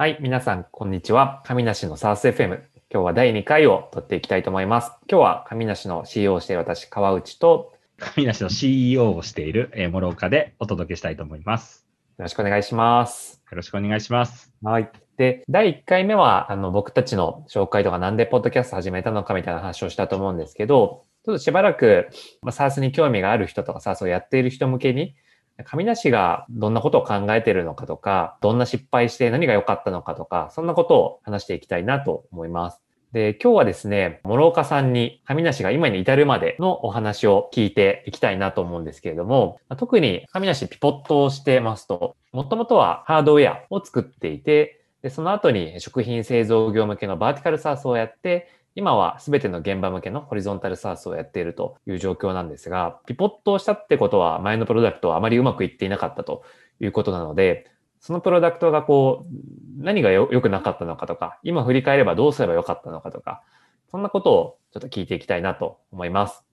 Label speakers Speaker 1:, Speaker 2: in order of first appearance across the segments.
Speaker 1: はい、皆さん、こんにちは。神梨のサース FM。今日は第2回を撮っていきたいと思います。今日は神梨の CEO をしている私、川内と、
Speaker 2: 神梨の CEO をしている、えー、諸岡でお届けしたいと思います。
Speaker 1: よろしくお願いします。
Speaker 2: よろしくお願いします。
Speaker 1: はい。で、第1回目は、あの、僕たちの紹介とかなんでポッドキャスト始めたのかみたいな話をしたと思うんですけど、ちょっとしばらく、まあ、サースに興味がある人とかサースをやっている人向けに、神梨がどんなことを考えているのかとか、どんな失敗して何が良かったのかとか、そんなことを話していきたいなと思います。で、今日はですね、諸岡さんに神梨が今に至るまでのお話を聞いていきたいなと思うんですけれども、特に神梨ピポットをしてますと、もともとはハードウェアを作っていて、で、その後に食品製造業向けのバーティカルサースをやって、今は全ての現場向けのホリゾンタルサースをやっているという状況なんですが、ピポットをしたってことは前のプロダクトはあまりうまくいっていなかったということなので、そのプロダクトがこう、何が良くなかったのかとか、今振り返ればどうすればよかったのかとか、そんなことをちょっと聞いていきたいなと思います。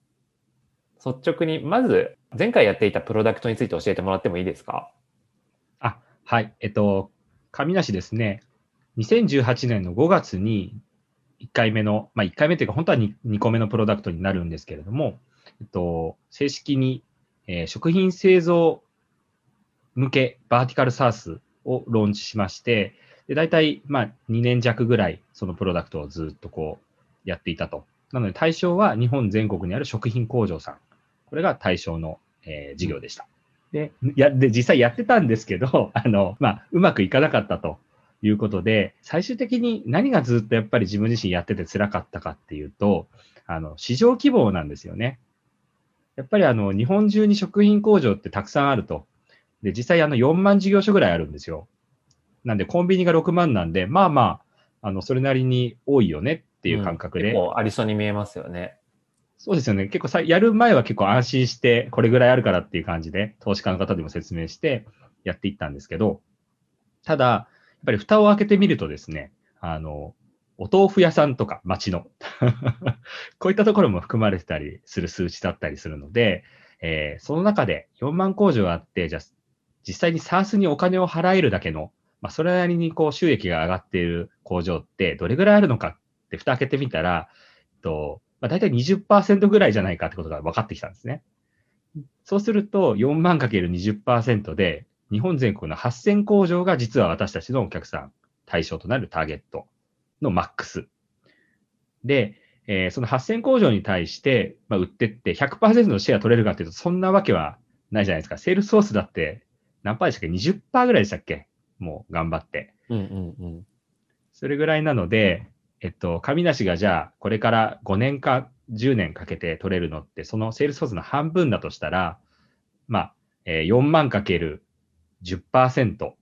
Speaker 1: 率直に、まず前回やっていたプロダクトについて教えてもらってもいいですか？
Speaker 2: あ、はい。えっと、神梨ですね、2018年の5月に1回目の、まあ1回目というか本当は 2, 2個目のプロダクトになるんですけれども、えっと、正式に、えー食品製造向けバーティカルサースをローンチしまして、で大体、まあ、2年弱ぐらい、そのプロダクトをずっとこう、やっていたと。なので、対象は日本全国にある食品工場さん。これが対象の、えー事業でした。で、や、で、実際やってたんですけど、あの、まあ、うまくいかなかったということで、最終的に何がずっとやっぱり自分自身やってて辛かったかっていうと、あの、市場規模なんですよね。やっぱりあの、日本中に食品工場ってたくさんあると。で、実際あの4万事業所ぐらいあるんですよ。なんでコンビニが6万なんで、まあまあ、あの、それなりに多いよねっていう感覚で。
Speaker 1: 結構ありそうに見えますよね。
Speaker 2: そうですよね。結構さ、やる前は結構安心して、これぐらいあるからっていう感じで、投資家の方にも説明してやっていったんですけど、ただ、ぱり蓋を開けてみるとですね、あの、お豆腐屋さんとか町の、こういったところも含まれてたりする数値だったりするので、えーその中で4万工場あって、じゃ、実際に SARS にお金を払えるだけの、まあ、それなりにこう収益が上がっている工場ってどれぐらいあるのかって蓋開けてみたら、えっと、まあ、大体20%ぐらいじゃないかってことが分かってきたんですね。そうすると、4万かける20%で、日本全国の8000工場が実は私たちのお客さん対象となるターゲットのマックス。で、えーその8000工場に対して、まあ、売ってって100%のシェア取れるかっていうと、そんなわけはないじゃないですか。セールスソースだって何パーでしたっけ ?20% ぐらいでしたっけ？もう頑張って。
Speaker 1: うんうんうん。
Speaker 2: それぐらいなので、えっと、神梨がじゃあ、これから5年か10年かけて取れるのって、そのセールスソースの半分だとしたら、まあ、えー4万かける10%、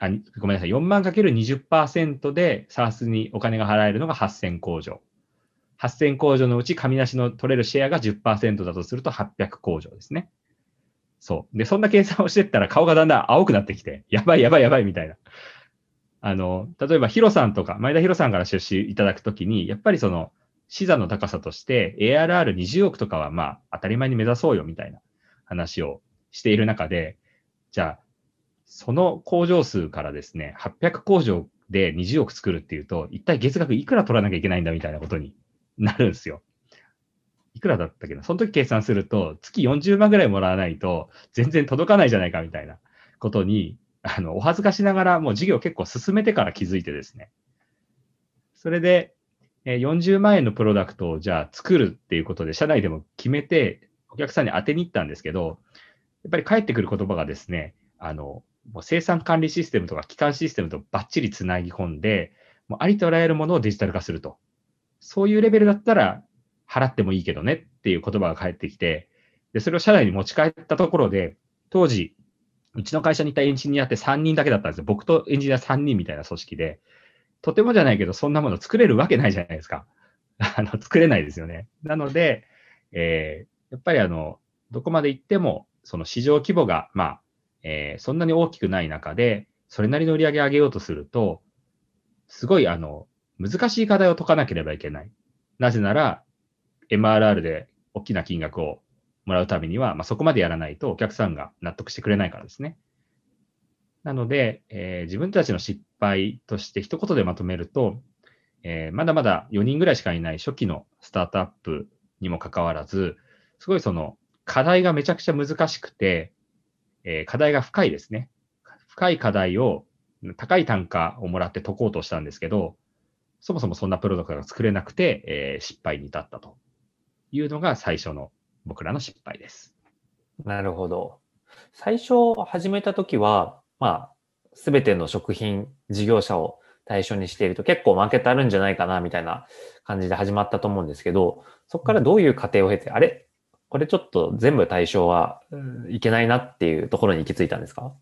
Speaker 2: あ、ごめんなさい、4万かける20%で SARS にお金が払えるのが8000工場。8000工場のうち神梨の取れるシェアが10%だとすると800工場ですね。そう。で、そんな計算をしてったら顔がだんだん青くなってきて、やばいやばいやばいみたいな。あの、例えばヒロさんとか、前田ヒロさんから出資いただくときに、やっぱりその、視座の高さとして ARR20 億とかはまあ当たり前に目指そうよみたいな話をしている中で、じゃあ、その工場数からですね、800工場で20億作るっていうと、一体月額いくら取らなきゃいけないんだみたいなことになるんですよ。いくらだったっけな？その時計算すると、月40万ぐらいもらわないと、全然届かないじゃないかみたいなことに、あの、お恥ずかしながら、もう事業結構進めてから気づいてですね。それで、40万円のプロダクトをじゃあ作るっていうことで、社内でも決めて、お客さんに当てに行ったんですけど、やっぱり返ってくる言葉がですね、あの、もう生産管理システムとか基幹システムとバッチリつなぎ込んで、もうありとあらゆるものをデジタル化すると。そういうレベルだったら払ってもいいけどねっていう言葉が返ってきて、で、それを社内に持ち帰ったところで、当時、うちの会社にいたエンジニアって3人だけだったんですよ。僕とエンジニア3人みたいな組織で、とてもじゃないけど、そんなもの作れるわけないじゃないですか。あの、作れないですよね。なので、えーやっぱりあの、どこまで行っても、その市場規模が、まあ、えーそんなに大きくない中で、それなりの売り上げ上げようとすると、すごいあの、難しい課題を解かなければいけない。なぜなら、MRR で大きな金額をもらうためには、まあ、そこまでやらないとお客さんが納得してくれないからですね。なので、えー自分たちの失敗として一言でまとめると、えーまだまだ4人ぐらいしかいない初期のスタートアップにもかかわらず、すごいその課題がめちゃくちゃ難しくて、え課題が深いですね。深い課題を高い単価をもらって解こうとしたんですけど、そもそもそんなプロダクトが作れなくて、え失敗に至ったというのが最初の僕らの失敗です。
Speaker 1: なるほど。最初始めたときは、まあ、すべての食品事業者を対象にしていると結構マーケットあるんじゃないかな、みたいな感じで始まったと思うんですけど、そこからどういう過程を経て、あれ？これちょっと全部対象はうんいけないなっていうところに行き着いたんですか？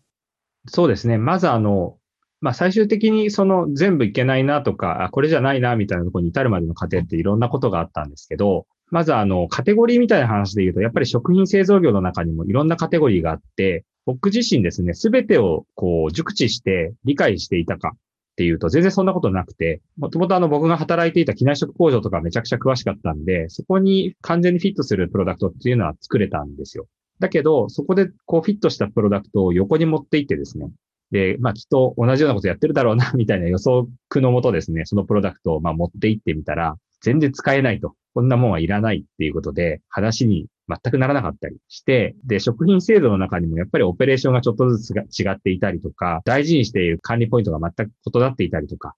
Speaker 2: そうですね。まずあの、まあ、最終的にその全部いけないなとか、あ、これじゃないなみたいなところに至るまでの過程っていろんなことがあったんですけど、まずあの、カテゴリーみたいな話で言うと、やっぱり食品製造業の中にもいろんなカテゴリーがあって、僕自身ですね、すべてをこう熟知して理解していたかっていうと全然そんなことなくて、もともとあの僕が働いていた機内食工場とかめちゃくちゃ詳しかったんで、そこに完全にフィットするプロダクトっていうのは作れたんですよ。だけど、そこでこうフィットしたプロダクトを横に持っていってですね、で、まあきっと同じようなことやってるだろうな、みたいな予測のもとですね、そのプロダクトをまあ持っていってみたら、全然使えないと。こんなもんはいらないっていうことで、話に全くならなかったりして、で、食品制度の中にもやっぱりオペレーションがちょっとずつ違っていたりとか、大事にしている管理ポイントが全く異なっていたりとか、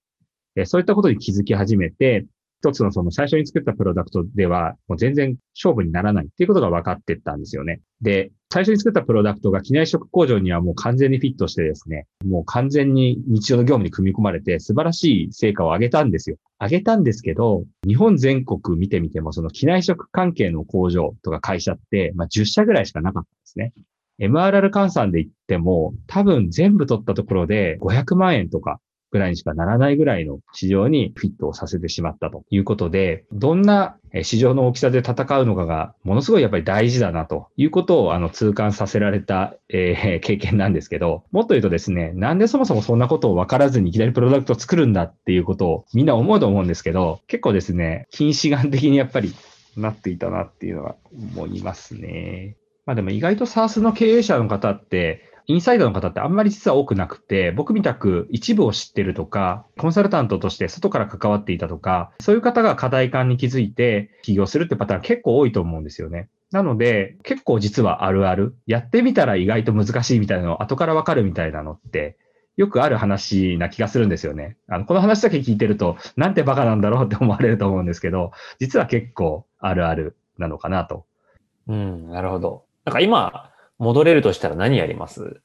Speaker 2: そういったことに気づき始めて、一つのその最初に作ったプロダクトでは、もう全然勝負にならないっていうことが分かってったんですよね。で、最初に作ったプロダクトが機内食工場にはもう完全にフィットしてですね、もう完全に日常の業務に組み込まれて素晴らしい成果を上げたんですよ。上げたんですけど、日本全国見てみても、その機内食関係の工場とか会社って、まあ、10社ぐらいしかなかったんですね。MRR 換算で言っても、多分全部取ったところで500万円とかぐらいにしかならないぐらいの市場にフィットをさせてしまったということで、どんな市場の大きさで戦うのかがものすごいやっぱり大事だなということをあの痛感させられた、えー 経験なんですけど、もっと言うとですね、なんでそもそもそんなことを分からずにいきなりプロダクトを作るんだっていうことをみんな思うと思うんですけど、結構ですね、近視眼的にやっぱりなっていたなっていうのは思いますね。まあでも意外と SARS の経営者の方って、インサイダーの方ってあんまり実は多くなくて、僕みたく一部を知ってるとか、コンサルタントとして外から関わっていたとか、そういう方が課題感に気づいて起業するってパターン結構多いと思うんですよね。なので、結構実はあるある。やってみたら意外と難しいみたいなのを後からわかるみたいなのって、よくある話な気がするんですよね。あの、この話だけ聞いてると、なんてバカなんだろうって思われると思うんですけど、実は結構あるあるなのかなと
Speaker 1: うん、なるほど。なんか今、戻れるとしたら何やります？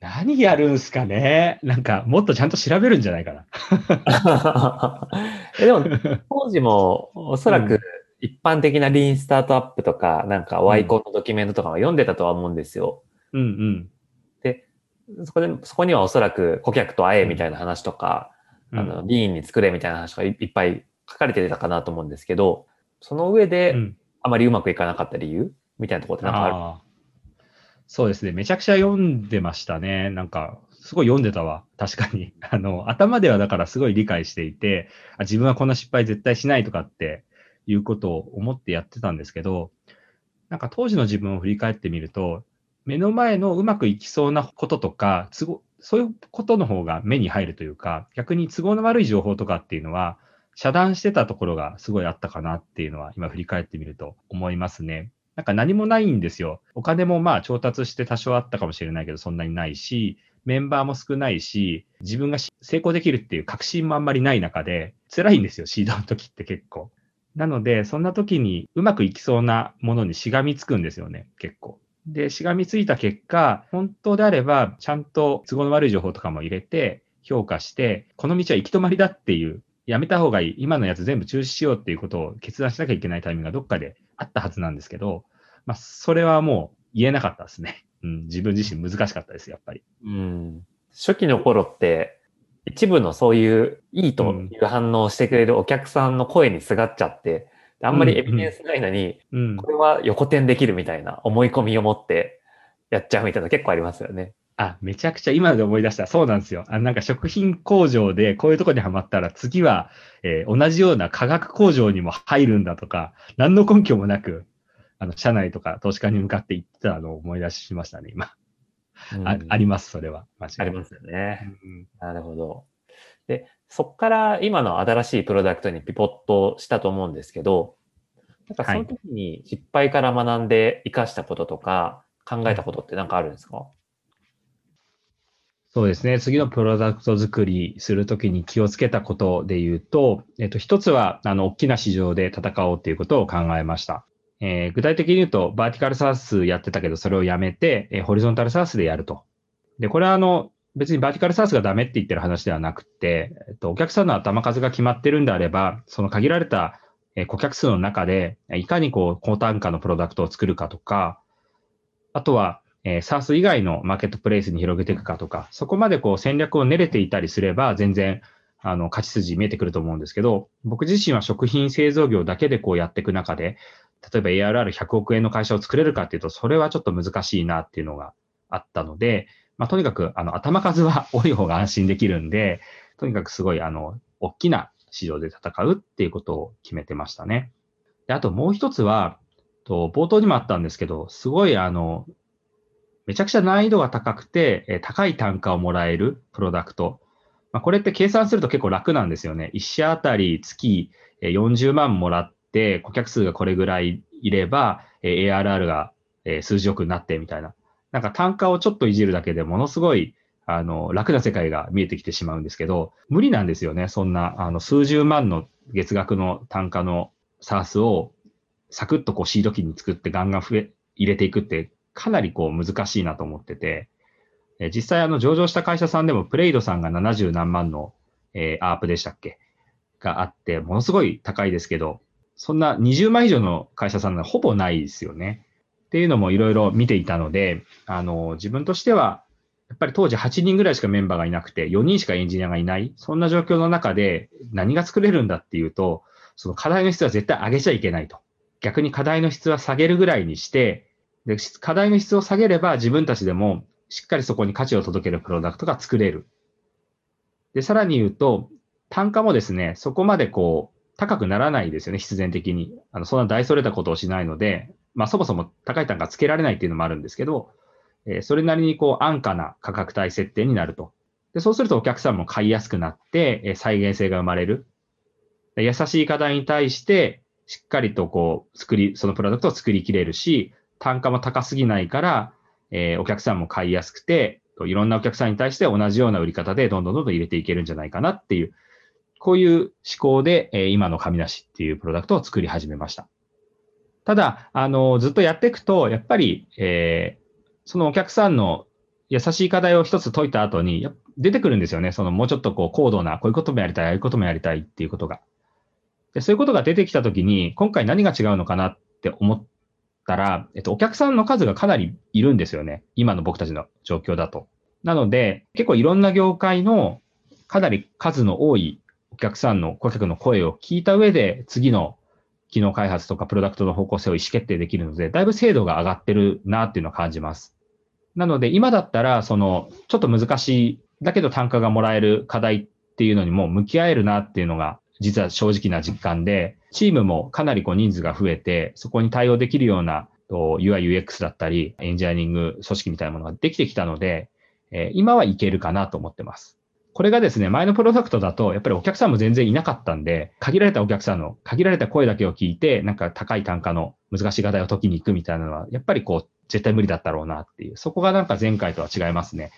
Speaker 2: 何やるんすかね？なんか、もっとちゃんと調べるんじゃないかな。
Speaker 1: えでも、当時もおそら
Speaker 2: う
Speaker 1: く一般的なリーンスタートアップとか、なんかワイコンのドキュメントとかは読んでたとは思うんですよ。
Speaker 2: うんうん。
Speaker 1: そこで、そこにはおそらく顧客と会えみたいな話とか、
Speaker 2: うん。
Speaker 1: あの、リーンに作れみたいな話とかいいっぱい書かれてたかなと思うんですけど、その上で
Speaker 2: うん。
Speaker 1: あまりうまくいかなかった理由？みたいなところってなんかある？
Speaker 2: あそうですね。めちゃくちゃ読んでましたね。なんか、すごい読んでたわ。確かに。あの、頭ではだからすごい理解していて、あ自分はこんな失敗絶対しないとかっていうことを思ってやってたんですけど、なんか当時の自分を振り返ってみると、目の前のうまくいきそうなこととか、都合、そういうことの方が目に入るというか、逆に都合の悪い情報とかっていうのは、遮断してたところがすごいあったかなっていうのは今振り返ってみると思いますね。なんか何もないんですよ。お金もまあ調達して多少あったかもしれないけどそんなにないし、メンバーも少ないし、自分が成功できるっていう確信もあんまりない中で、辛いんですよ、シードの時って結構。なので、そんな時にうまくいきそうなものにしがみつくんですよね、結構。で、しがみついた結果、本当であれば、ちゃんと都合の悪い情報とかも入れて、評価して、この道は行き止まりだっていう、やめた方がいい、今のやつ全部中止しようっていうことを決断しなきゃいけないタイミングがどっかであったはずなんですけど、まあ、それはもう言えなかったですね。うん、自分自身難しかったです、やっぱり。
Speaker 1: うん。初期の頃って、一部のそういういいという反応をしてくれるお客さんの声にすがっちゃって、あんまりエビデンスないのに、
Speaker 2: うん。
Speaker 1: これは横転できるみたいな思い込みを持ってやっちゃうみたいな結構ありますよね。
Speaker 2: あ、めちゃくちゃ今で思い出した。そうなんですよ。あなんか食品工場でこういうとこにはまったら次は、えー同じような化学工場にも入るんだとか、何の根拠もなく、あの、社内とか投資家に向かって言ってたのを思い出しましたね、今。ああります、それは。間違い
Speaker 1: ありますよね。
Speaker 2: うん
Speaker 1: なるほど。で、そこから今の新しいプロダクトにピポットしたと思うんですけど、なんかその時に失敗から学んで活かしたこととか考えたことって何かあるんですか、
Speaker 2: そうですね。次のプロダクト作りするときに気をつけたことで言うと、えっと、一つは、あの、大きな市場で戦おうということを考えました。えー具体的に言うと、バーティカルサースやってたけど、それをやめて、えーホリゾンタルサースでやると。で、これはあの、別にバーティカルサースがダメって言ってる話ではなくて、えっと、お客さんの頭数が決まってるんであれば、その限られたえー顧客数の中で、いかにこう、高単価のプロダクトを作るかとか、あとは、えー、SARS 以外のマーケットプレイスに広げていくかとか、そこまでこう戦略を練れていたりすれば、全然、あの、勝ち筋見えてくると思うんですけど、僕自身は食品製造業だけでこうやっていく中で、例えば ARR100 億円の会社を作れるかっていうと、それはちょっと難しいなっていうのがあったので、まあ、とにかく、あの、頭数は多い方が安心できるんで、とにかくすごい、あの、大きな市場で戦うっていうことを決めてましたね。で、あともう一つは、と冒頭にもあったんですけど、すごい、あの、めちゃくちゃ難易度が高くて、え高い単価をもらえるプロダクト。まあ、これって計算すると結構楽なんですよね。1社あたり月40万もらって、顧客数がこれぐらいいれば、え ARR がえ数十億になってみたいな。なんか単価をちょっといじるだけでものすごい、あの、楽な世界が見えてきてしまうんですけど、無理なんですよね。そんな、あの、数十万の月額の単価の SARS をサクッとこうシード機に作ってガンガン増え、入れていくってかなりこう難しいなと思ってて、え実際あの上場した会社さんでもプレイドさんが70何万の、えーアープでしたっけ？があって、ものすごい高いですけど、そんな20万以上の会社さんはほぼないですよね。っていうのもいろいろ見ていたので、あの、自分としては、やっぱり当時8人ぐらいしかメンバーがいなくて、4人しかエンジニアがいない、そんな状況の中で何が作れるんだっていうと、その課題の質は絶対上げちゃいけないと。逆に課題の質は下げるぐらいにして、で課題の質を下げれば自分たちでもしっかりそこに価値を届けるプロダクトが作れる。で、さらに言うと、単価もですね、そこまでこう、高くならないですよね、必然的に。あの、そんな大それたことをしないので、まあそもそも高い単価つけられないっていうのもあるんですけど、えーそれなりにこう安価な価格帯設定になると。で、そうするとお客さんも買いやすくなって、えー再現性が生まれる。優しい課題に対して、しっかりとこう、作り、そのプロダクトを作りきれるし、単価も高すぎないから、えーお客さんも買いやすくて、いろんなお客さんに対して同じような売り方でどんどんどんどん入れていけるんじゃないかなっていう、こういう思考で、えー今の神梨っていうプロダクトを作り始めました。ただ、あの、ずっとやっていくと、やっぱり、えーそのお客さんの優しい課題を一つ解いた後に、出てくるんですよね。そのもうちょっとこう高度な、こういうこともやりたい、ああいうこともやりたいっていうことが。でそういうことが出てきたときに、今回何が違うのかなって思ったら、えっと、お客さんの数がかなりいるんですよね。今の僕たちの状況だと。なので、結構いろんな業界のかなり数の多いお客さんの顧客の声を聞いた上で、次の機能開発とかプロダクトの方向性を意思決定できるので、だいぶ精度が上がってるなっていうのを感じます。なので、今だったら、その、ちょっと難しい、だけど単価がもらえる課題っていうのにも向き合えるなっていうのが、実は正直な実感で、チームもかなりこう人数が増えて、そこに対応できるようなと UI、UX だったり、エンジニアリング組織みたいなものができてきたので、え今はいけるかなと思ってます。これがですね、前のプロダクトだと、やっぱりお客さんも全然いなかったんで、限られたお客さんの、限られた声だけを聞いて、なんか高い単価の難しい課題を解きに行くみたいなのは、やっぱりこう、絶対無理だったろうなっていう、そこがなんか前回とは違いますね。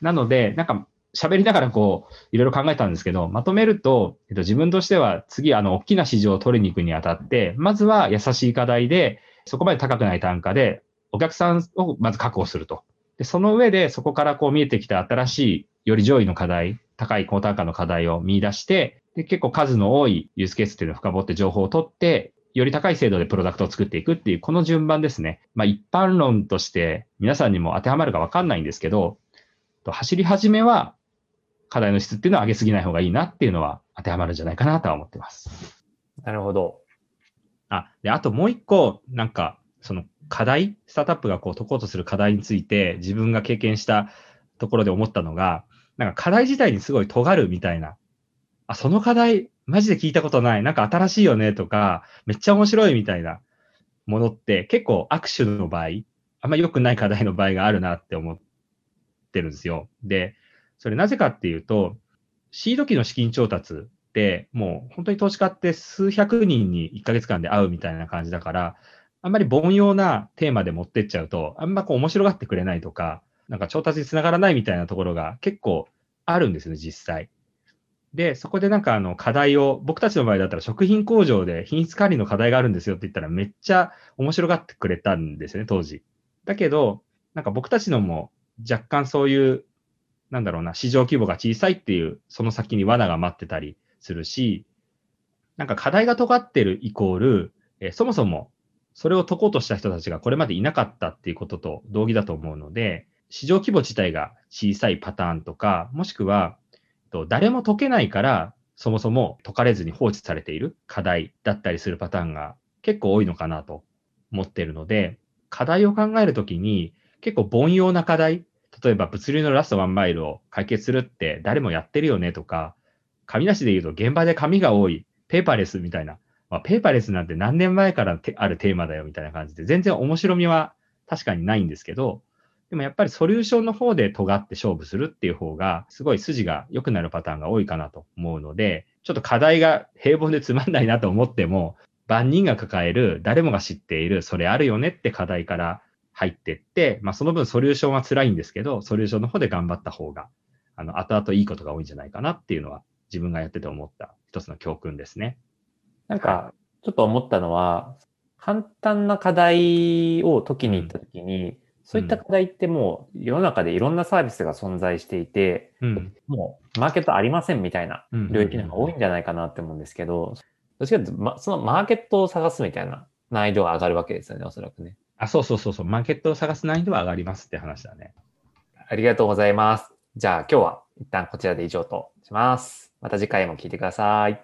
Speaker 2: なので、なんか喋りながらこう、いろいろ考えたんですけど、まとめると、えっと、自分としては次、あの、大きな市場を取りに行くにあたって、まずは優しい課題で、そこまで高くない単価で、お客さんをまず確保すると。で、その上で、そこからこう見えてきた新しい、より上位の課題、高い高単価の課題を見出して、で、結構数の多いユースケースっていうのを深掘って情報を取って、より高い精度でプロダクトを作っていくっていう、この順番ですね。まあ一般論として皆さんにも当てはまるかわかんないんですけど、走り始めは課題の質っていうのは上げすぎない方がいいなっていうのは当てはまるんじゃないかなとは思ってます。
Speaker 1: なるほど。
Speaker 2: あ、で、あともう一個、なんか、その課題、スタートアップがこう解こうとする課題について自分が経験したところで思ったのが、なんか課題自体にすごい尖るみたいな。あ、その課題、マジで聞いたことない。なんか新しいよねとか、めっちゃ面白いみたいなものって結構握手の場合、あんま良くない課題の場合があるなって思っってるんですよ。で、それなぜかっていうと、シード期の資金調達って、もう本当に投資家って数百人に1ヶ月間で会うみたいな感じだから、あんまり凡庸なテーマで持ってっちゃうと、あんまこう面白がってくれないとか、なんか調達につながらないみたいなところが結構あるんですね、実際。で、そこでなんかあの課題を、僕たちの場合だったら食品工場で品質管理の課題があるんですよって言ったらめっちゃ面白がってくれたんですよね、当時。だけど、なんか僕たちのも若干そういう、なんだろうな、市場規模が小さいっていう、その先に罠が待ってたりするし、なんか課題が尖ってるイコール、えそもそもそれを解こうとした人たちがこれまでいなかったっていうことと同義だと思うので、市場規模自体が小さいパターンとか、もしくは、と誰も解けないから、そもそも解かれずに放置されている課題だったりするパターンが結構多いのかなと思ってるので、課題を考えるときに結構凡庸な課題、例えば物流のラストワンマイルを解決するって誰もやってるよねとか、紙なしで言うと現場で紙が多い、ペーパーレスみたいな、まあ、ペーパーレスなんて何年前からあるテーマだよみたいな感じで、全然面白みは確かにないんですけど、でもやっぱりソリューションの方で尖って勝負するっていう方が、すごい筋が良くなるパターンが多いかなと思うので、ちょっと課題が平凡でつまんないなと思っても、万人が抱える、誰もが知っている、それあるよねって課題から入ってって、まあその分ソリューションは辛いんですけど、ソリューションの方で頑張った方が、あの、後々いいことが多いんじゃないかなっていうのは、自分がやってて思った一つの教訓ですね。
Speaker 1: なんか、ちょっと思ったのは、簡単な課題を解きに行ったときに、そういった課題ってもう世の中でいろんなサービスが存在していて、
Speaker 2: うん。
Speaker 1: もうマーケットありませんみたいな
Speaker 2: うん
Speaker 1: 領域の方が多いんじゃないかなって思うんですけど、どっちかというと、ま、そのマーケットを探すみたいな難易度が上がるわけですよね、おそらくね。
Speaker 2: あ、そうそうそうそう、マーケットを探す難易度は上がりますって話だね。
Speaker 1: ありがとうございます。じゃあ今日は一旦こちらで以上とします。また次回も聞いてください。